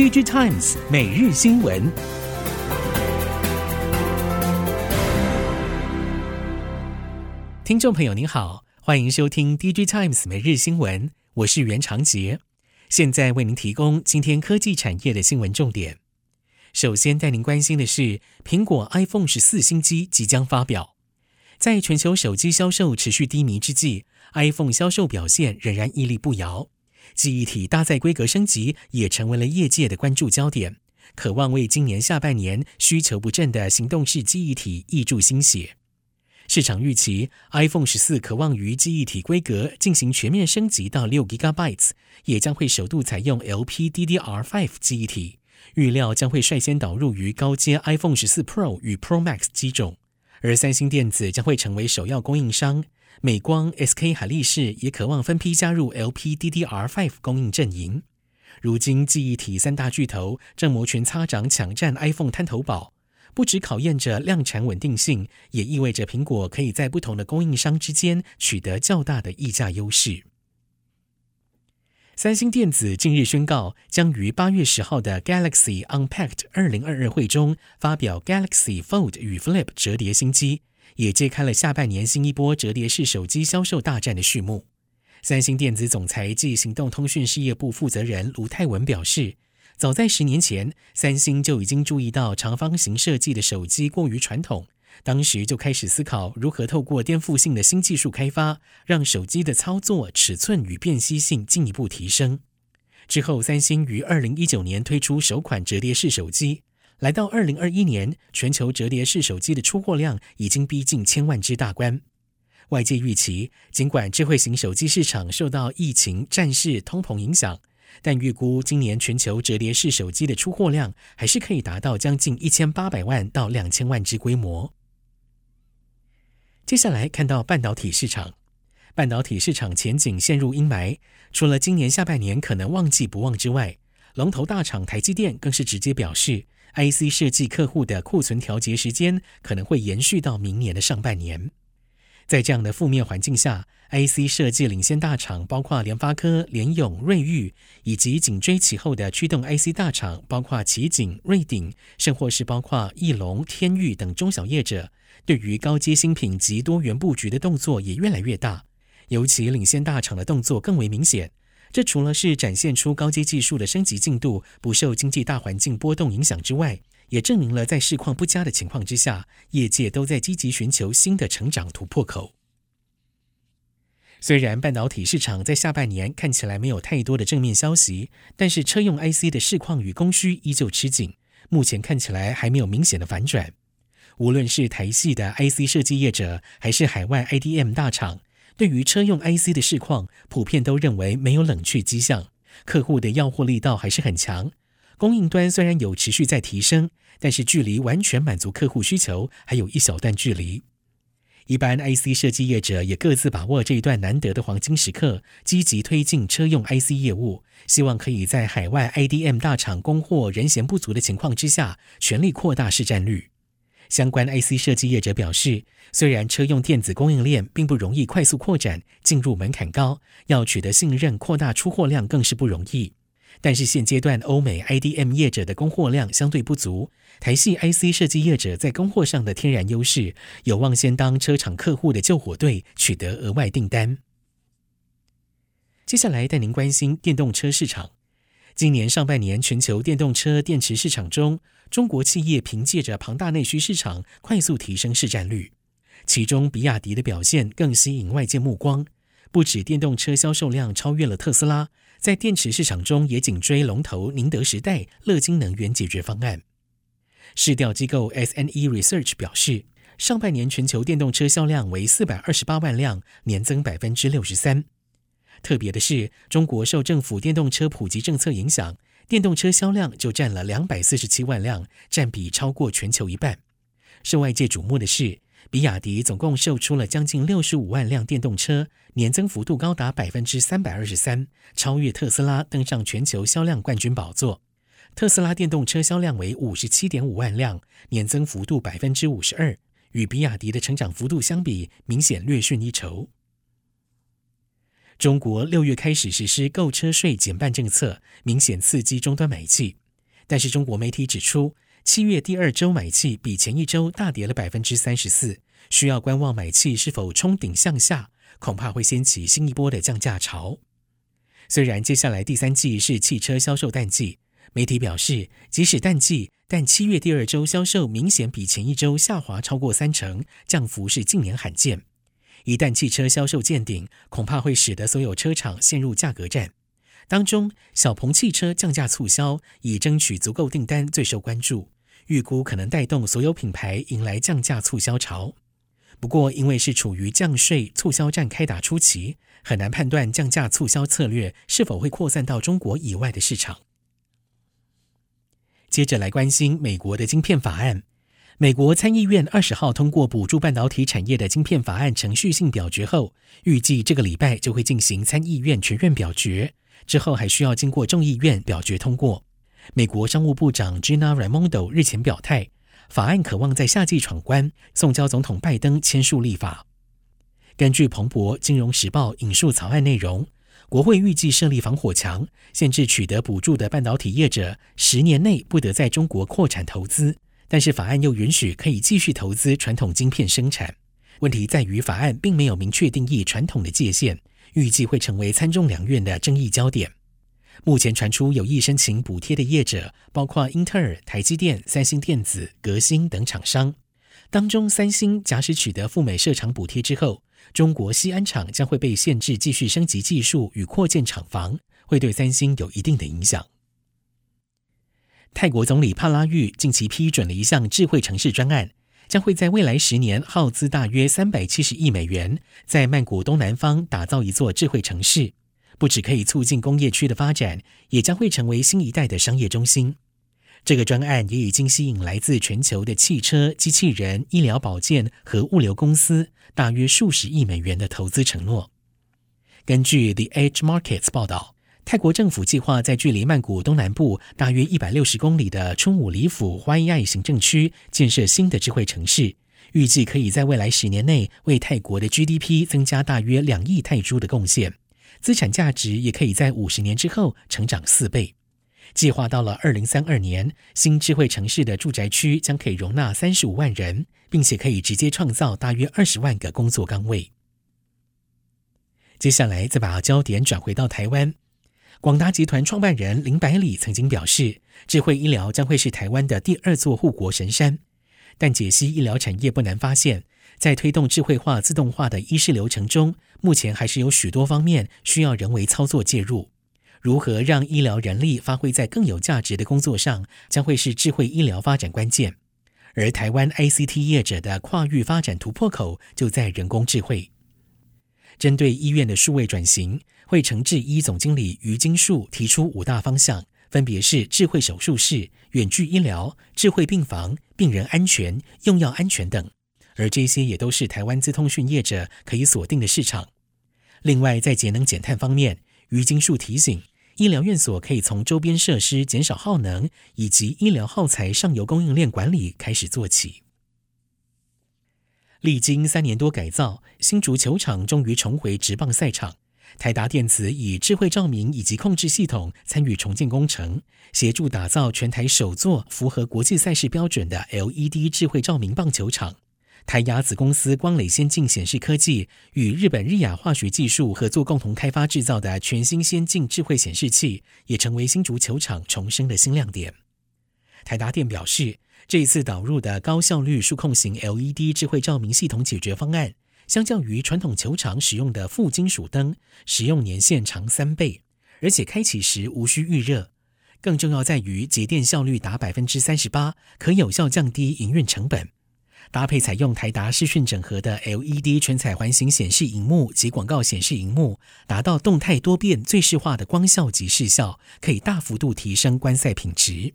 DG Times 每日新闻。听众朋友您好，欢迎收听 DG Times 每日新闻，我是袁长杰，现在为您提供今天科技产业的新闻重点。首先带您关心的是，苹果 iPhone 十四新机即将发表。在全球手机销售持续低迷之际，iPhone 销售表现仍然屹立不摇。记忆体搭载规格升级也成为了业界的关注焦点，渴望为今年下半年需求不振的行动式记忆体挹注心血。市场预期 iPhone 十四渴望于记忆体规格进行全面升级到六 GB，也将会首度采用 LPDDR5 记忆体，预料将会率先导入于高阶 iPhone 十四 Pro 与 Pro Max 机种。而三星电子将会成为首要供应商，美光、SK 海力士也渴望分批加入 LPDDR5 供应阵营。如今，记忆体三大巨头正摩拳擦掌抢占 iPhone 滩头堡，不只考验着量产稳定性，也意味着苹果可以在不同的供应商之间取得较大的溢价优势。三星电子近日宣告，将于八月十号的 Galaxy Unpacked 二零二二会中发表 Galaxy Fold 与 Flip 折叠新机，也揭开了下半年新一波折叠式手机销售大战的序幕。三星电子总裁暨行动通讯事业部负责人卢泰文表示，早在十年前，三星就已经注意到长方形设计的手机过于传统。当时就开始思考如何透过颠覆性的新技术开发，让手机的操作、尺寸与辨析性进一步提升。之后，三星于二零一九年推出首款折叠式手机，来到二零二一年，全球折叠式手机的出货量已经逼近千万只大关。外界预期，尽管智慧型手机市场受到疫情、战事、通膨影响，但预估今年全球折叠式手机的出货量还是可以达到将近一千八百万到两千万只规模。接下来看到半导体市场，半导体市场前景陷入阴霾。除了今年下半年可能旺季不旺之外，龙头大厂台积电更是直接表示，IC 设计客户的库存调节时间可能会延续到明年的上半年。在这样的负面环境下，IC 设计领先大厂包括联发科、联咏、瑞昱，以及紧追其后的驱动 IC 大厂包括奇景、瑞鼎，甚或是包括翼龙、天钰等中小业者。对于高阶新品及多元布局的动作也越来越大，尤其领先大厂的动作更为明显。这除了是展现出高阶技术的升级进度不受经济大环境波动影响之外，也证明了在市况不佳的情况之下，业界都在积极寻求新的成长突破口。虽然半导体市场在下半年看起来没有太多的正面消息，但是车用 IC 的市况与供需依旧吃紧，目前看起来还没有明显的反转。无论是台系的 IC 设计业者，还是海外 IDM 大厂，对于车用 IC 的市况，普遍都认为没有冷却迹象，客户的要货力道还是很强。供应端虽然有持续在提升，但是距离完全满足客户需求还有一小段距离。一般 IC 设计业者也各自把握这一段难得的黄金时刻，积极推进车用 IC 业务，希望可以在海外 IDM 大厂供货人嫌不足的情况之下，全力扩大市占率。相关 IC 设计业者表示，虽然车用电子供应链并不容易快速扩展，进入门槛高，要取得信任、扩大出货量更是不容易。但是现阶段欧美 IDM 业者的供货量相对不足，台系 IC 设计业者在供货上的天然优势，有望先当车厂客户的救火队，取得额外订单。接下来带您关心电动车市场。今年上半年，全球电动车电池市场中，中国企业凭借着庞大内需市场，快速提升市占率。其中，比亚迪的表现更吸引外界目光。不止电动车销售量超越了特斯拉，在电池市场中也紧追龙头宁德时代、乐金能源解决方案。市调机构 SNE Research 表示，上半年全球电动车销量为四百二十八万辆，年增百分之六十三。特别的是，中国受政府电动车普及政策影响，电动车销量就占了两百四十七万辆，占比超过全球一半。受外界瞩目的是，比亚迪总共售出了将近六十五万辆电动车，年增幅度高达百分之三百二十三，超越特斯拉，登上全球销量冠军宝座。特斯拉电动车销量为五十七点五万辆，年增幅度百分之五十二，与比亚迪的成长幅度相比，明显略逊一筹。中国六月开始实施购车税减半政策，明显刺激终端买气。但是中国媒体指出，七月第二周买气比前一周大跌了百分之三十四，需要观望买气是否冲顶向下，恐怕会掀起新一波的降价潮。虽然接下来第三季是汽车销售淡季，媒体表示，即使淡季，但七月第二周销售明显比前一周下滑超过三成，降幅是近年罕见。一旦汽车销售见顶，恐怕会使得所有车厂陷入价格战。当中，小鹏汽车降价促销，以争取足够订单最受关注，预估可能带动所有品牌迎来降价促销潮。不过，因为是处于降税促销战开打初期，很难判断降价促销策略是否会扩散到中国以外的市场。接着来关心美国的晶片法案。美国参议院二十号通过补助半导体产业的晶片法案程序性表决后，预计这个礼拜就会进行参议院全院表决，之后还需要经过众议院表决通过。美国商务部长 Gina Raimondo 日前表态，法案渴望在夏季闯关，送交总统拜登签署立法。根据彭博金融时报引述草案内容，国会预计设立防火墙，限制取得补助的半导体业者十年内不得在中国扩产投资。但是法案又允许可以继续投资传统晶片生产。问题在于法案并没有明确定义传统的界限，预计会成为参众两院的争议焦点。目前传出有意申请补贴的业者，包括英特尔、台积电、三星电子、革新等厂商。当中，三星假使取得赴美设厂补贴之后，中国西安厂将会被限制继续升级技术与扩建厂房，会对三星有一定的影响。泰国总理帕拉育近期批准了一项智慧城市专案，将会在未来十年耗资大约三百七十亿美元，在曼谷东南方打造一座智慧城市。不只可以促进工业区的发展，也将会成为新一代的商业中心。这个专案也已经吸引来自全球的汽车、机器人、医疗保健和物流公司大约数十亿美元的投资承诺。根据 The Edge Markets 报道。泰国政府计划在距离曼谷东南部大约一百六十公里的春武里府花伊爱行政区建设新的智慧城市，预计可以在未来十年内为泰国的 GDP 增加大约两亿泰铢的贡献，资产价值也可以在五十年之后成长四倍。计划到了二零三二年，新智慧城市的住宅区将可以容纳三十五万人，并且可以直接创造大约二十万个工作岗位。接下来再把焦点转回到台湾。广达集团创办人林百里曾经表示，智慧医疗将会是台湾的第二座护国神山。但解析医疗产业不难发现，在推动智慧化、自动化的医事流程中，目前还是有许多方面需要人为操作介入。如何让医疗人力发挥在更有价值的工作上，将会是智慧医疗发展关键。而台湾 ICT 业者的跨域发展突破口就在人工智慧。针对医院的数位转型，会诚智医总经理余金树提出五大方向，分别是智慧手术室、远距医疗、智慧病房、病人安全、用药安全等。而这些也都是台湾资通讯业者可以锁定的市场。另外，在节能减碳方面，余金树提醒，医疗院所可以从周边设施减少耗能，以及医疗耗材上游供应链管理开始做起。历经三年多改造，新竹球场终于重回职棒赛场。台达电子以智慧照明以及控制系统参与重建工程，协助打造全台首座符合国际赛事标准的 LED 智慧照明棒球场。台亚子公司光磊先进显示科技与日本日亚化学技术合作，共同开发制造的全新先进智慧显示器，也成为新竹球场重生的新亮点。台达电表示，这一次导入的高效率数控型 LED 智慧照明系统解决方案，相较于传统球场使用的副金属灯，使用年限长三倍，而且开启时无需预热。更重要在于节电效率达百分之三十八，可有效降低营运成本。搭配采用台达视讯整合的 LED 全彩环形显示荧幕及广告显示荧幕，达到动态多变、最适化的光效及视效，可以大幅度提升观赛品质。